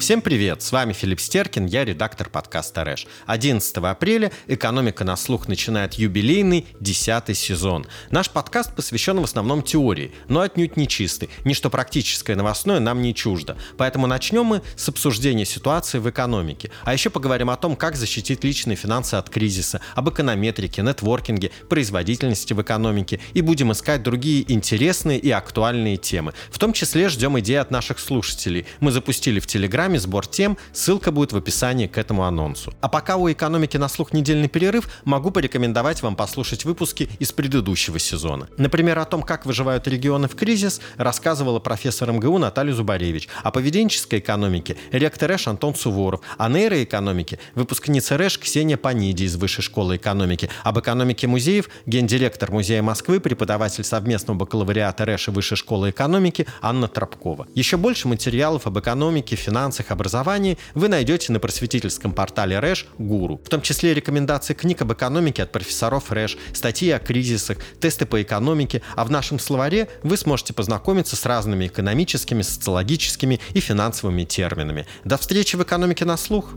Всем привет! С вами Филипп Стеркин, я редактор подкаста «Рэш». 11 апреля «Экономика на слух» начинает юбилейный 10 сезон. Наш подкаст посвящен в основном теории, но отнюдь не чистый. Ничто практическое новостное нам не чуждо. Поэтому начнем мы с обсуждения ситуации в экономике. А еще поговорим о том, как защитить личные финансы от кризиса, об эконометрике, нетворкинге, производительности в экономике и будем искать другие интересные и актуальные темы. В том числе ждем идеи от наших слушателей. Мы запустили в Телеграме программе «Сбор тем». Ссылка будет в описании к этому анонсу. А пока у экономики на слух недельный перерыв, могу порекомендовать вам послушать выпуски из предыдущего сезона. Например, о том, как выживают регионы в кризис, рассказывала профессор МГУ Наталья Зубаревич, о поведенческой экономике ректор РЭШ Антон Суворов, о нейроэкономике выпускница РЭШ Ксения Паниди из Высшей школы экономики, об экономике музеев гендиректор Музея Москвы, преподаватель совместного бакалавриата РЭШ и Высшей школы экономики Анна Тропкова. Еще больше материалов об экономике, финансах вопросах образования вы найдете на просветительском портале РЭШ «Гуру», в том числе рекомендации книг об экономике от профессоров РЭШ, статьи о кризисах, тесты по экономике, а в нашем словаре вы сможете познакомиться с разными экономическими, социологическими и финансовыми терминами. До встречи в «Экономике на слух».